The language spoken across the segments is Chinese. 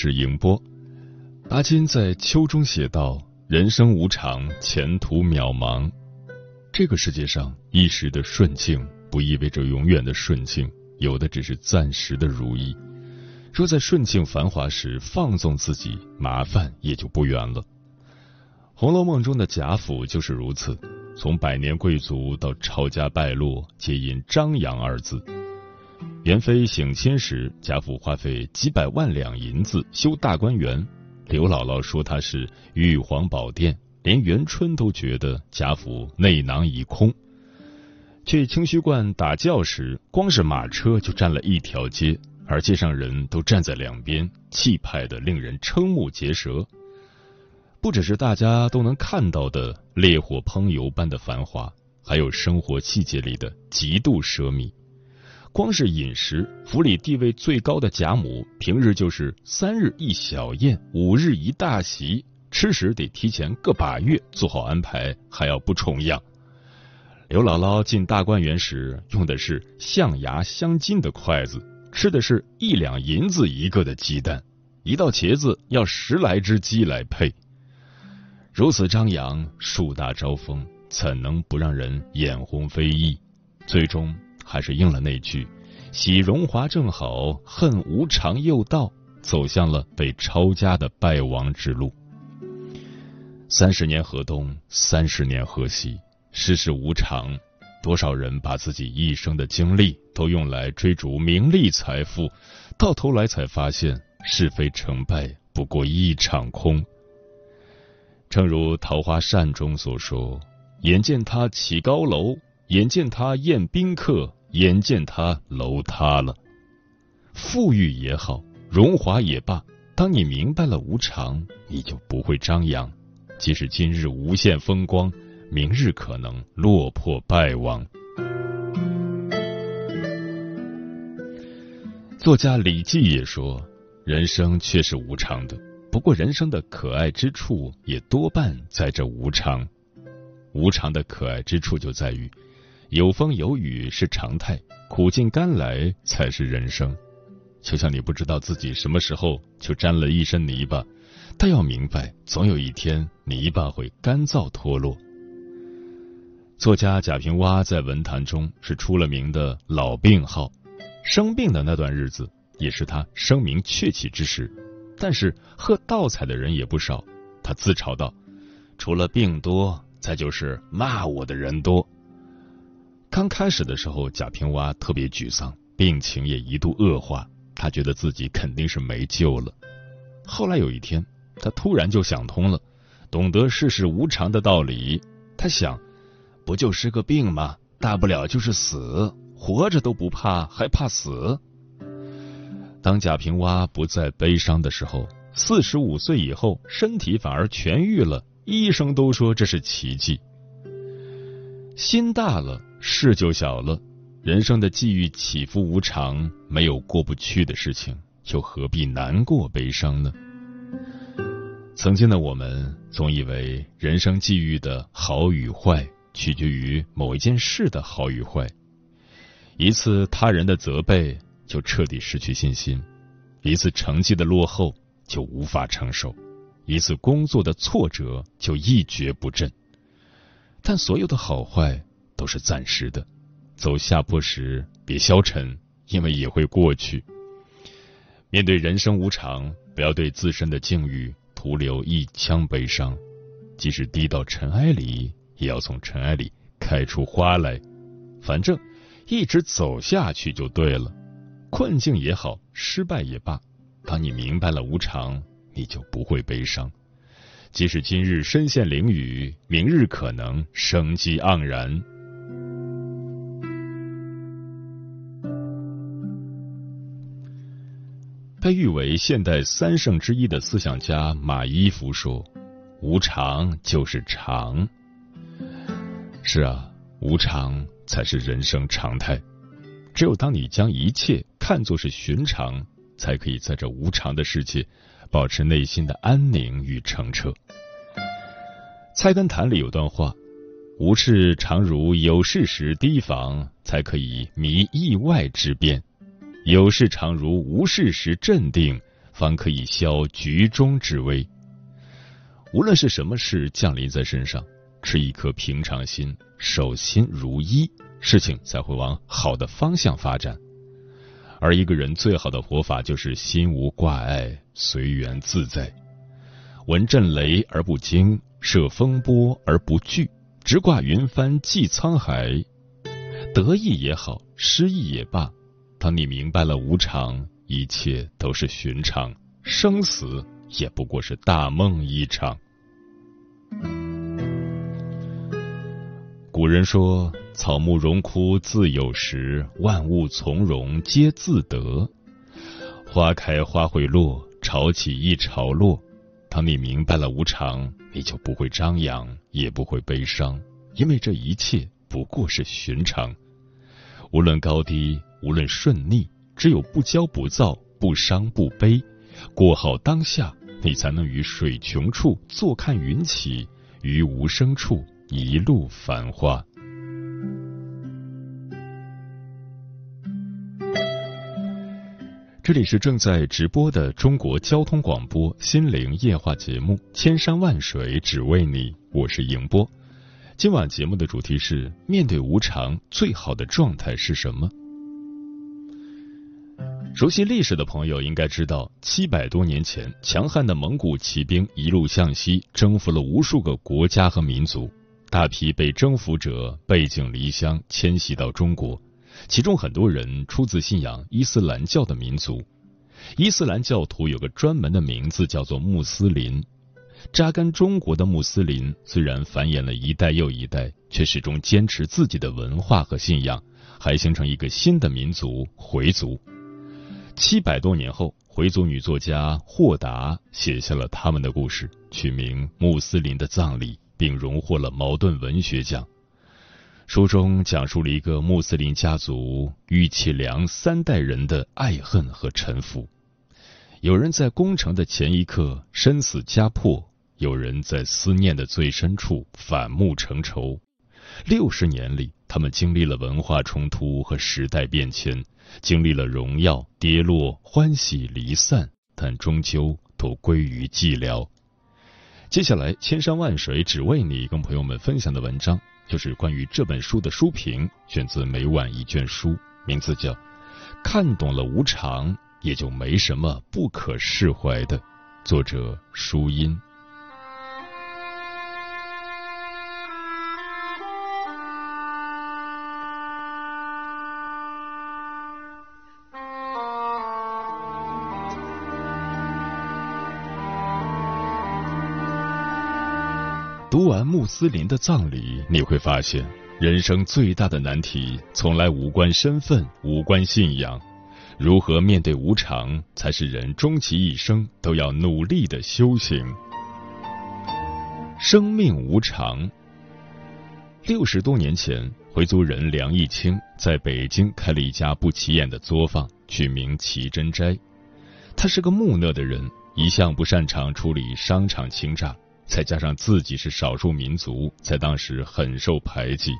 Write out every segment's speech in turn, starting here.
是迎波。阿金在秋中写道：“人生无常，前途渺茫。这个世界上，一时的顺境不意味着永远的顺境，有的只是暂时的如意。若在顺境繁华时放纵自己，麻烦也就不远了。”《红楼梦》中的贾府就是如此，从百年贵族到抄家败落，皆因张扬二字。元妃省亲时，贾府花费几百万两银子修大观园。刘姥姥说他是玉皇宝殿，连元春都觉得贾府内囊已空。去清虚观打轿时，光是马车就占了一条街，而街上人都站在两边，气派的令人瞠目结舌。不只是大家都能看到的烈火烹油般的繁华，还有生活细节里的极度奢靡。光是饮食，府里地位最高的贾母，平日就是三日一小宴，五日一大席，吃食得提前个把月做好安排，还要不重样。刘姥姥进大观园时用的是象牙镶金的筷子，吃的是一两银子一个的鸡蛋，一道茄子要十来只鸡来配。如此张扬，树大招风，怎能不让人眼红非议？最终。还是应了那句“喜荣华正好，恨无常又到”，走向了被抄家的败亡之路。三十年河东，三十年河西，世事无常，多少人把自己一生的精力都用来追逐名利财富，到头来才发现是非成败不过一场空。正如《桃花扇》中所说：“眼见他起高楼，眼见他宴宾客。”眼见他楼塌了，富裕也好，荣华也罢，当你明白了无常，你就不会张扬。即使今日无限风光，明日可能落魄败亡。作家李济也说：“人生却是无常的，不过人生的可爱之处也多半在这无常。无常的可爱之处就在于。”有风有雨是常态，苦尽甘来才是人生。就像你不知道自己什么时候就沾了一身泥巴，但要明白，总有一天泥巴会干燥脱落。作家贾平凹在文坛中是出了名的老病号，生病的那段日子也是他声名鹊起之时，但是喝倒彩的人也不少。他自嘲道：“除了病多，再就是骂我的人多。”刚开始的时候，贾平凹特别沮丧，病情也一度恶化，他觉得自己肯定是没救了。后来有一天，他突然就想通了，懂得世事无常的道理。他想，不就是个病吗？大不了就是死，活着都不怕，还怕死？当贾平凹不再悲伤的时候，四十五岁以后，身体反而痊愈了，医生都说这是奇迹。心大了。事就小了，人生的际遇起伏无常，没有过不去的事情，又何必难过悲伤呢？曾经的我们总以为人生际遇的好与坏取决于某一件事的好与坏，一次他人的责备就彻底失去信心，一次成绩的落后就无法承受，一次工作的挫折就一蹶不振。但所有的好坏。都是暂时的，走下坡时别消沉，因为也会过去。面对人生无常，不要对自身的境遇徒留一腔悲伤，即使低到尘埃里，也要从尘埃里开出花来。反正一直走下去就对了。困境也好，失败也罢，当你明白了无常，你就不会悲伤。即使今日身陷囹圄，明日可能生机盎然。被誉为现代三圣之一的思想家马伊琺说：“无常就是常。”是啊，无常才是人生常态。只有当你将一切看作是寻常，才可以在这无常的世界保持内心的安宁与澄澈。《菜根谭》里有段话：“无事常如有事时提防，才可以弥意外之变；有事常如无事时镇定，方可以消局中之危。”无论是什么事降临在身上。持一颗平常心，守心如一，事情才会往好的方向发展。而一个人最好的活法，就是心无挂碍，随缘自在，闻震雷而不惊，涉风波而不惧，直挂云帆济沧海。得意也好，失意也罢，当你明白了无常，一切都是寻常，生死也不过是大梦一场。古人说：“草木荣枯自有时，万物从容皆自得。花开花会落，潮起一潮落。当你明白了无常，你就不会张扬，也不会悲伤，因为这一切不过是寻常。无论高低，无论顺逆，只有不骄不躁，不伤不悲，过好当下，你才能于水穷处坐看云起，于无声处。”一路繁花。这里是正在直播的中国交通广播心灵夜话节目《千山万水只为你》，我是迎波。今晚节目的主题是：面对无常，最好的状态是什么？熟悉历史的朋友应该知道，七百多年前，强悍的蒙古骑兵一路向西，征服了无数个国家和民族。大批被征服者背井离乡迁徙到中国，其中很多人出自信仰伊斯兰教的民族。伊斯兰教徒有个专门的名字，叫做穆斯林。扎根中国的穆斯林虽然繁衍了一代又一代，却始终坚持自己的文化和信仰，还形成一个新的民族——回族。七百多年后，回族女作家霍达写下了他们的故事，取名《穆斯林的葬礼》。并荣获了茅盾文学奖。书中讲述了一个穆斯林家族玉器良三代人的爱恨和沉浮。有人在攻城的前一刻身死家破，有人在思念的最深处反目成仇。六十年里，他们经历了文化冲突和时代变迁，经历了荣耀跌落、欢喜离散，但终究都归于寂寥。接下来，千山万水只为你，跟朋友们分享的文章就是关于这本书的书评，选自每晚一卷书，名字叫《看懂了无常，也就没什么不可释怀的》，作者舒音。读完穆斯林的葬礼，你会发现，人生最大的难题从来无关身份，无关信仰。如何面对无常，才是人终其一生都要努力的修行。生命无常。六十多年前，回族人梁义清在北京开了一家不起眼的作坊，取名奇珍斋。他是个木讷的人，一向不擅长处理商场欺诈。再加上自己是少数民族，在当时很受排挤。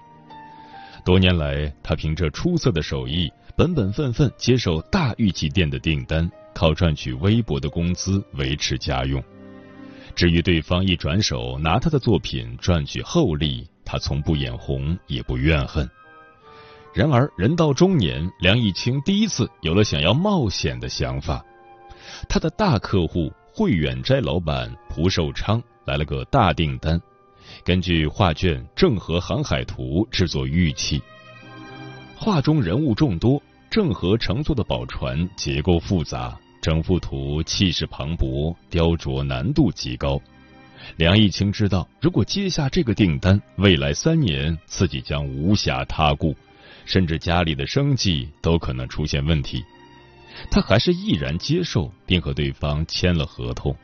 多年来，他凭着出色的手艺，本本分分接受大玉器店的订单，靠赚取微薄的工资维持家用。至于对方一转手拿他的作品赚取厚利，他从不眼红，也不怨恨。然而，人到中年，梁义清第一次有了想要冒险的想法。他的大客户汇远斋老板蒲寿昌。来了个大订单，根据画卷《郑和航海图》制作玉器。画中人物众多，郑和乘坐的宝船结构复杂，整幅图气势磅礴，雕琢难度极高。梁义清知道，如果接下这个订单，未来三年自己将无暇他顾，甚至家里的生计都可能出现问题。他还是毅然接受，并和对方签了合同。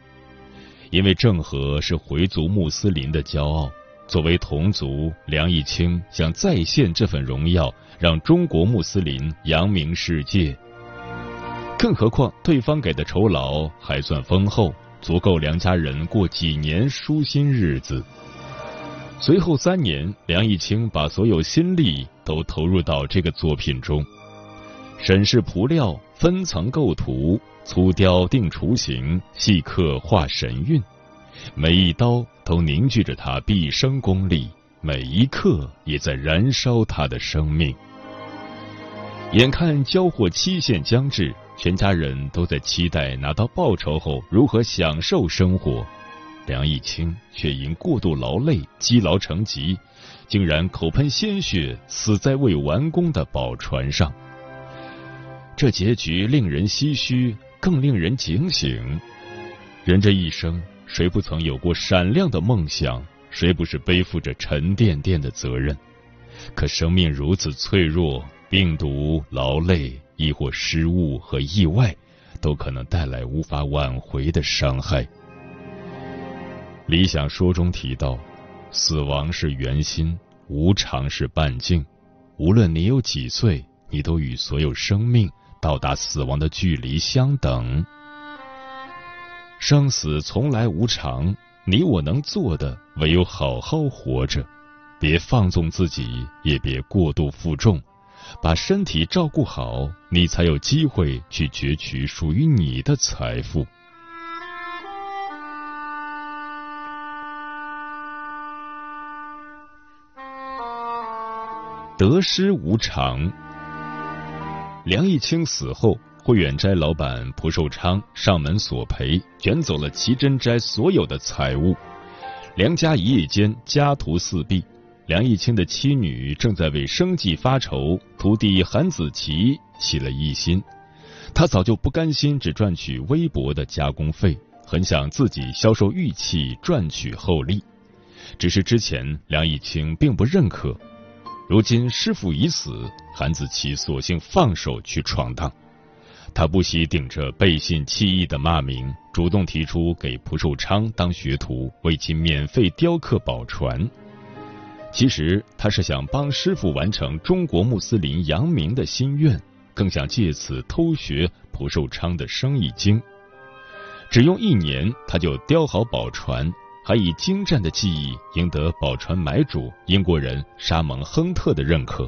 因为郑和是回族穆斯林的骄傲，作为同族，梁义清想再现这份荣耀，让中国穆斯林扬名世界。更何况对方给的酬劳还算丰厚，足够梁家人过几年舒心日子。随后三年，梁义清把所有心力都投入到这个作品中，审视涂料，分层构图。粗雕定雏形，细刻画神韵，每一刀都凝聚着他毕生功力，每一刻也在燃烧他的生命。眼看交货期限将至，全家人都在期待拿到报酬后如何享受生活，梁义清却因过度劳累积劳成疾，竟然口喷鲜血，死在未完工的宝船上。这结局令人唏嘘。更令人警醒。人这一生，谁不曾有过闪亮的梦想？谁不是背负着沉甸甸的责任？可生命如此脆弱，病毒、劳累，亦或失误和意外，都可能带来无法挽回的伤害。理想说中提到，死亡是圆心，无常是半径。无论你有几岁，你都与所有生命。到达死亡的距离相等，生死从来无常，你我能做的唯有好好活着，别放纵自己，也别过度负重，把身体照顾好，你才有机会去攫取属于你的财富。得失无常。梁义清死后，慧远斋老板蒲寿昌上门索赔，卷走了齐珍斋所有的财物。梁家一夜间家徒四壁。梁义清的妻女正在为生计发愁，徒弟韩子琪起了疑心。他早就不甘心只赚取微薄的加工费，很想自己销售玉器赚取厚利。只是之前梁义清并不认可。如今师傅已死，韩子琪索性放手去闯荡。他不惜顶着背信弃义的骂名，主动提出给蒲寿昌当学徒，为其免费雕刻宝船。其实他是想帮师傅完成中国穆斯林扬名的心愿，更想借此偷学蒲寿昌的生意经。只用一年，他就雕好宝船。还以精湛的技艺赢得宝船买主英国人沙蒙亨特的认可。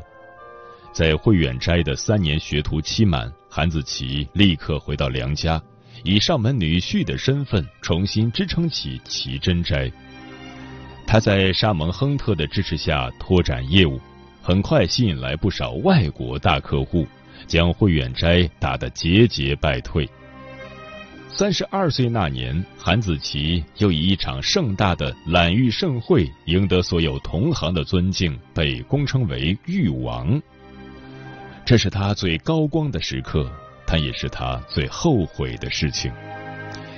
在慧远斋的三年学徒期满，韩子琪立刻回到梁家，以上门女婿的身份重新支撑起奇珍斋。他在沙蒙亨特的支持下拓展业务，很快吸引来不少外国大客户，将慧远斋打得节节败退。三十二岁那年，韩子琪又以一场盛大的揽玉盛会赢得所有同行的尊敬，被公称为“玉王”。这是他最高光的时刻，但也是他最后悔的事情。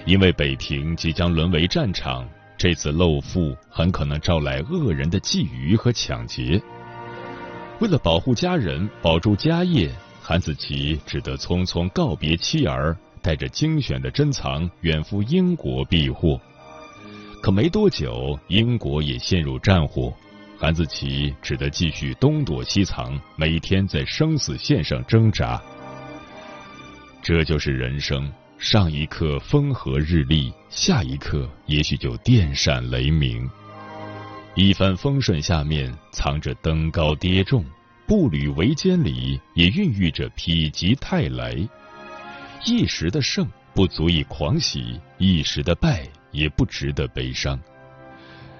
因为北平即将沦为战场，这次露富很可能招来恶人的觊觎和抢劫。为了保护家人，保住家业，韩子琪只得匆匆告别妻儿。带着精选的珍藏远赴英国避祸，可没多久，英国也陷入战火，韩子琪只得继续东躲西藏，每天在生死线上挣扎。这就是人生，上一刻风和日丽，下一刻也许就电闪雷鸣。一帆风顺下面藏着登高跌重，步履维艰里也孕育着否极泰来。一时的胜不足以狂喜，一时的败也不值得悲伤。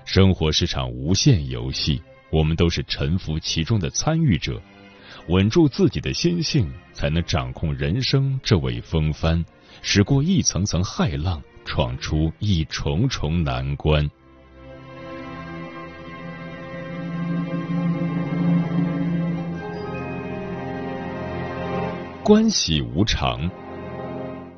生活是场无限游戏，我们都是沉浮其中的参与者。稳住自己的心性，才能掌控人生这尾风帆，驶过一层层骇浪，闯出一重重难关。关系无常。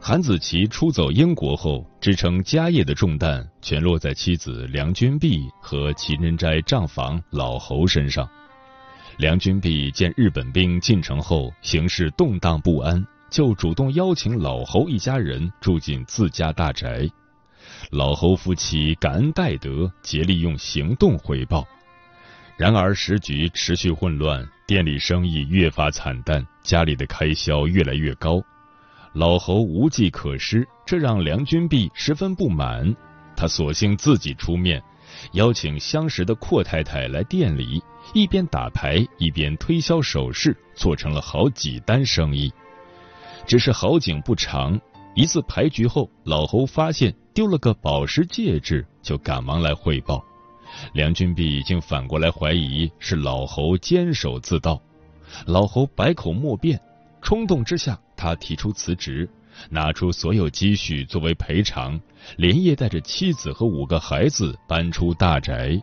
韩子琪出走英国后，支撑家业的重担全落在妻子梁君碧和齐仁斋账房老侯身上。梁君碧见日本兵进城后形势动荡不安，就主动邀请老侯一家人住进自家大宅。老侯夫妻感恩戴德，竭力用行动回报。然而时局持续混乱，店里生意越发惨淡，家里的开销越来越高，老侯无计可施，这让梁君弼十分不满。他索性自己出面，邀请相识的阔太太来店里，一边打牌一边推销首饰，做成了好几单生意。只是好景不长，一次牌局后，老侯发现丢了个宝石戒指，就赶忙来汇报。梁君弼已经反过来怀疑是老侯监守自盗，老侯百口莫辩，冲动之下，他提出辞职，拿出所有积蓄作为赔偿，连夜带着妻子和五个孩子搬出大宅。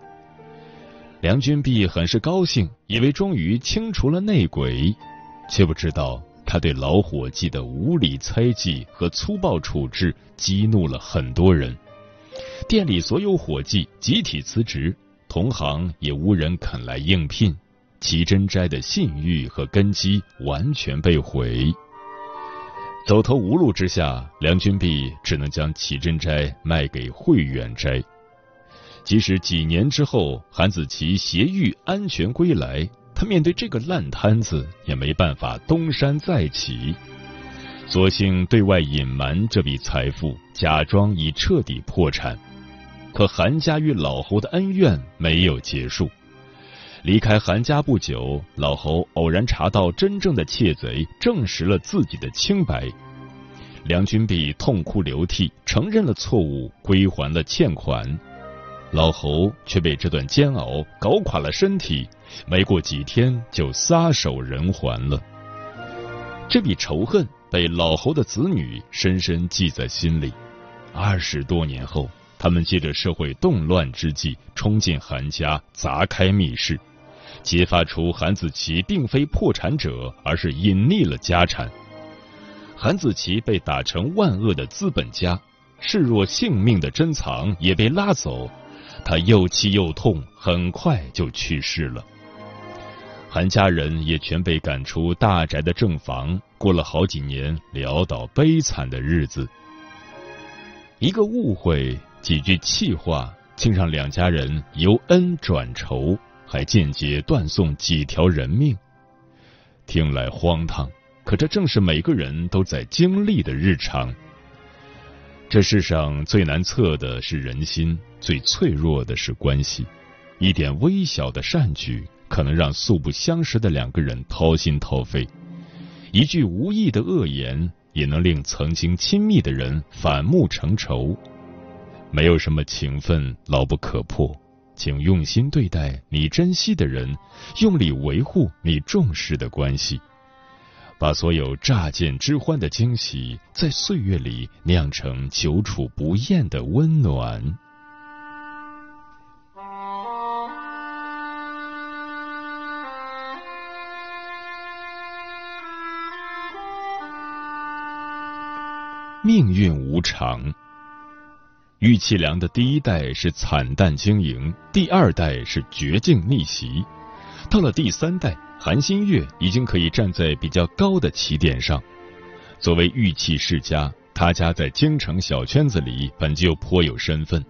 梁君碧很是高兴，以为终于清除了内鬼，却不知道他对老伙计的无理猜忌和粗暴处置激怒了很多人。店里所有伙计集体辞职，同行也无人肯来应聘，齐珍斋的信誉和根基完全被毁。走投无路之下，梁君弼只能将齐珍斋卖给慧远斋。即使几年之后韩子琪携玉安全归来，他面对这个烂摊子也没办法东山再起。索性对外隐瞒这笔财富，假装已彻底破产。可韩家与老侯的恩怨没有结束。离开韩家不久，老侯偶然查到真正的窃贼，证实了自己的清白。梁君弼痛哭流涕，承认了错误，归还了欠款。老侯却被这段煎熬搞垮了身体，没过几天就撒手人寰了。这笔仇恨。被老侯的子女深深记在心里。二十多年后，他们借着社会动乱之际，冲进韩家，砸开密室，揭发出韩子琪并非破产者，而是隐匿了家产。韩子琪被打成万恶的资本家，视若性命的珍藏也被拉走，他又气又痛，很快就去世了。韩家人也全被赶出大宅的正房，过了好几年潦倒悲惨的日子。一个误会，几句气话，竟让两家人由恩转仇，还间接断送几条人命。听来荒唐，可这正是每个人都在经历的日常。这世上最难测的是人心，最脆弱的是关系。一点微小的善举。可能让素不相识的两个人掏心掏肺，一句无意的恶言也能令曾经亲密的人反目成仇。没有什么情分牢不可破，请用心对待你珍惜的人，用力维护你重视的关系，把所有乍见之欢的惊喜，在岁月里酿成久处不厌的温暖。命运无常，玉器梁的第一代是惨淡经营，第二代是绝境逆袭，到了第三代，韩新月已经可以站在比较高的起点上。作为玉器世家，他家在京城小圈子里本就颇有身份。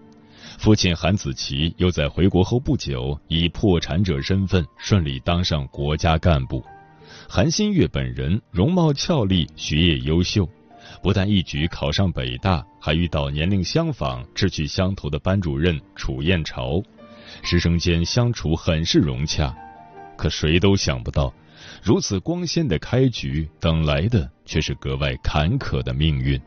父亲韩子琪又在回国后不久以破产者身份顺利当上国家干部。韩新月本人容貌俏丽，学业优秀。不但一举考上北大，还遇到年龄相仿、志趣相投的班主任楚燕朝，师生间相处很是融洽。可谁都想不到，如此光鲜的开局，等来的却是格外坎坷的命运。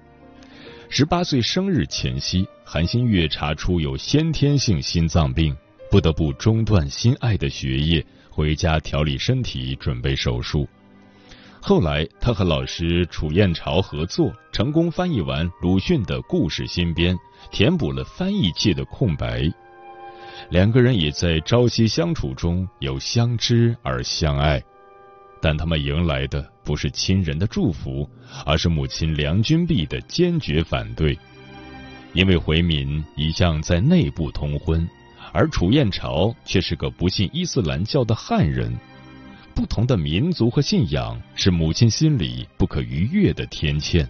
十八岁生日前夕，韩新月查出有先天性心脏病，不得不中断心爱的学业，回家调理身体，准备手术。后来，他和老师楚燕朝合作，成功翻译完鲁迅的故事新编，填补了翻译界的空白。两个人也在朝夕相处中有相知而相爱，但他们迎来的不是亲人的祝福，而是母亲梁君碧的坚决反对。因为回民一向在内部通婚，而楚燕朝却是个不信伊斯兰教的汉人。不同的民族和信仰是母亲心里不可逾越的天堑。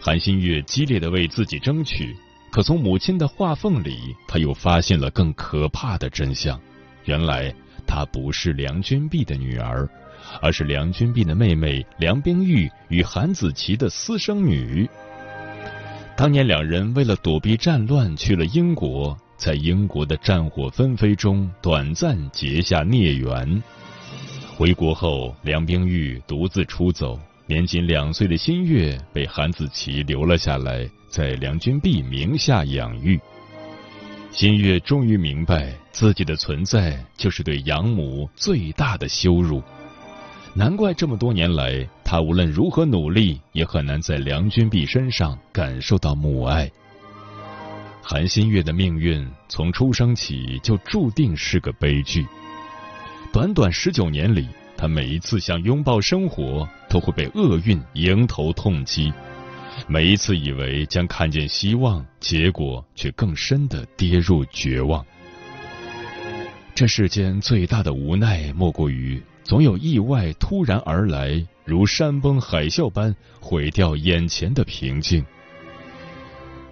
韩新月激烈的为自己争取，可从母亲的话缝里，他又发现了更可怕的真相：原来她不是梁君璧的女儿，而是梁君璧的妹妹梁冰玉与韩子琪的私生女。当年两人为了躲避战乱去了英国，在英国的战火纷飞中短暂结下孽缘。回国后，梁冰玉独自出走。年仅两岁的新月被韩子琪留了下来，在梁君璧名下养育。新月终于明白，自己的存在就是对养母最大的羞辱。难怪这么多年来，他无论如何努力，也很难在梁君璧身上感受到母爱。韩新月的命运从出生起就注定是个悲剧。短短十九年里。他每一次想拥抱生活，都会被厄运迎头痛击；每一次以为将看见希望，结果却更深的跌入绝望。这世间最大的无奈，莫过于总有意外突然而来，如山崩海啸般毁掉眼前的平静。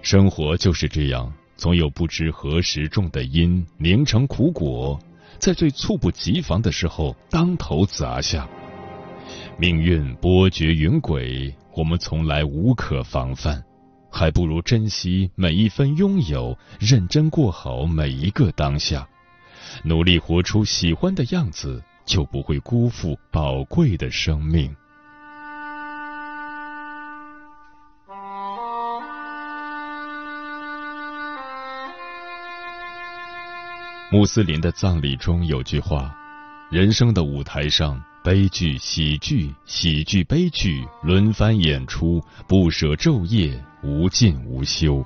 生活就是这样，总有不知何时种的因凝成苦果。在最猝不及防的时候，当头砸下。命运波谲云诡，我们从来无可防范，还不如珍惜每一分拥有，认真过好每一个当下，努力活出喜欢的样子，就不会辜负宝贵的生命。穆斯林的葬礼中有句话：“人生的舞台上，悲剧、喜剧、喜剧、悲剧轮番演出，不舍昼夜，无尽无休。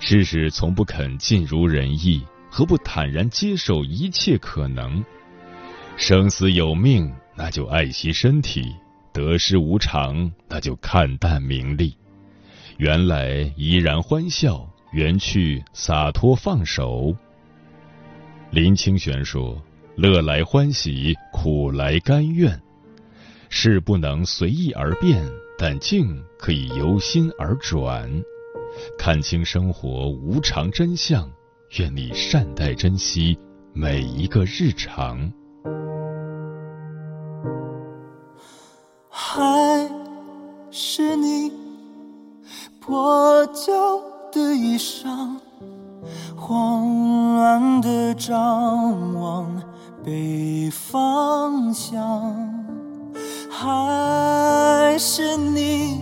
世事从不肯尽如人意，何不坦然接受一切可能？生死有命，那就爱惜身体；得失无常，那就看淡名利。缘来怡然欢笑，缘去洒脱放手。”林清玄说：“乐来欢喜，苦来甘愿。事不能随意而变，但境可以由心而转。看清生活无常真相，愿你善待珍惜每一个日常。”还是你破旧的衣裳。张望北方向，还是你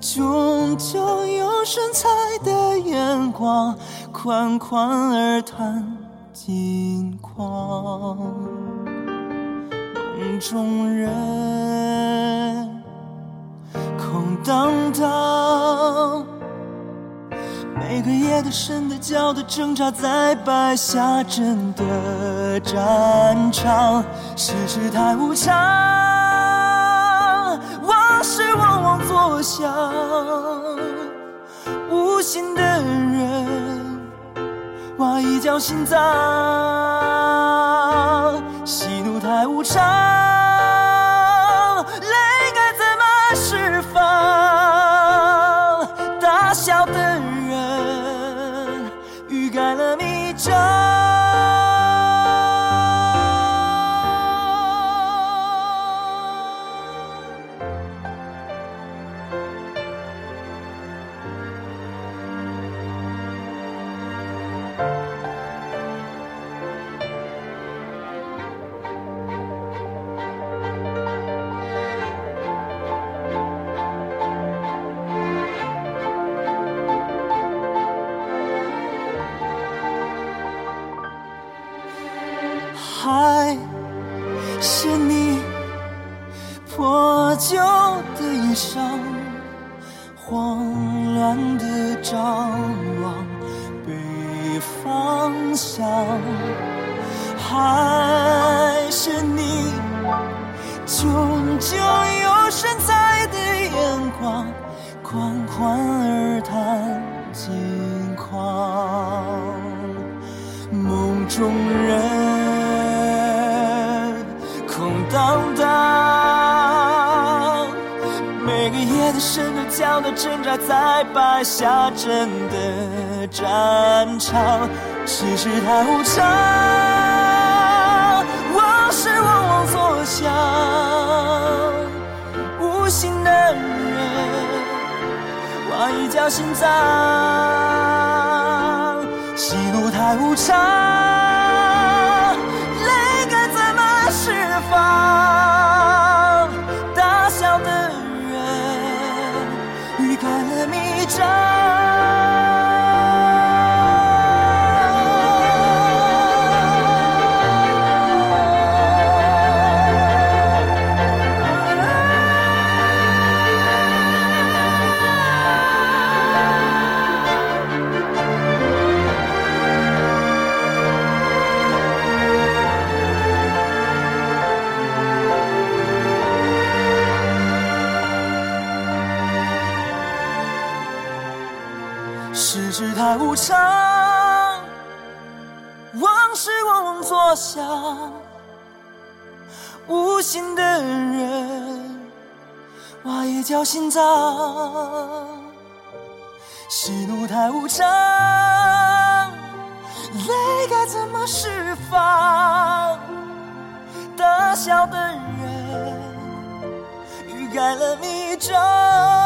炯炯有神采的眼光，款款而谈近况，梦中人空荡荡。每个夜的深的焦的挣扎，在白下阵的战场，世事太无常，往事往往作响，无心的人挖一角心脏，喜怒太无常。慌乱地张望北方向还是你终究有神采的眼光款款而谈近况。梦中人的，挣扎在败下阵的战场，世事太无常，往事往往作响，无心的人挖一条心脏，喜怒太无常。叫心脏，喜怒太无常，泪该怎么释放？大笑的人，欲盖了弥彰。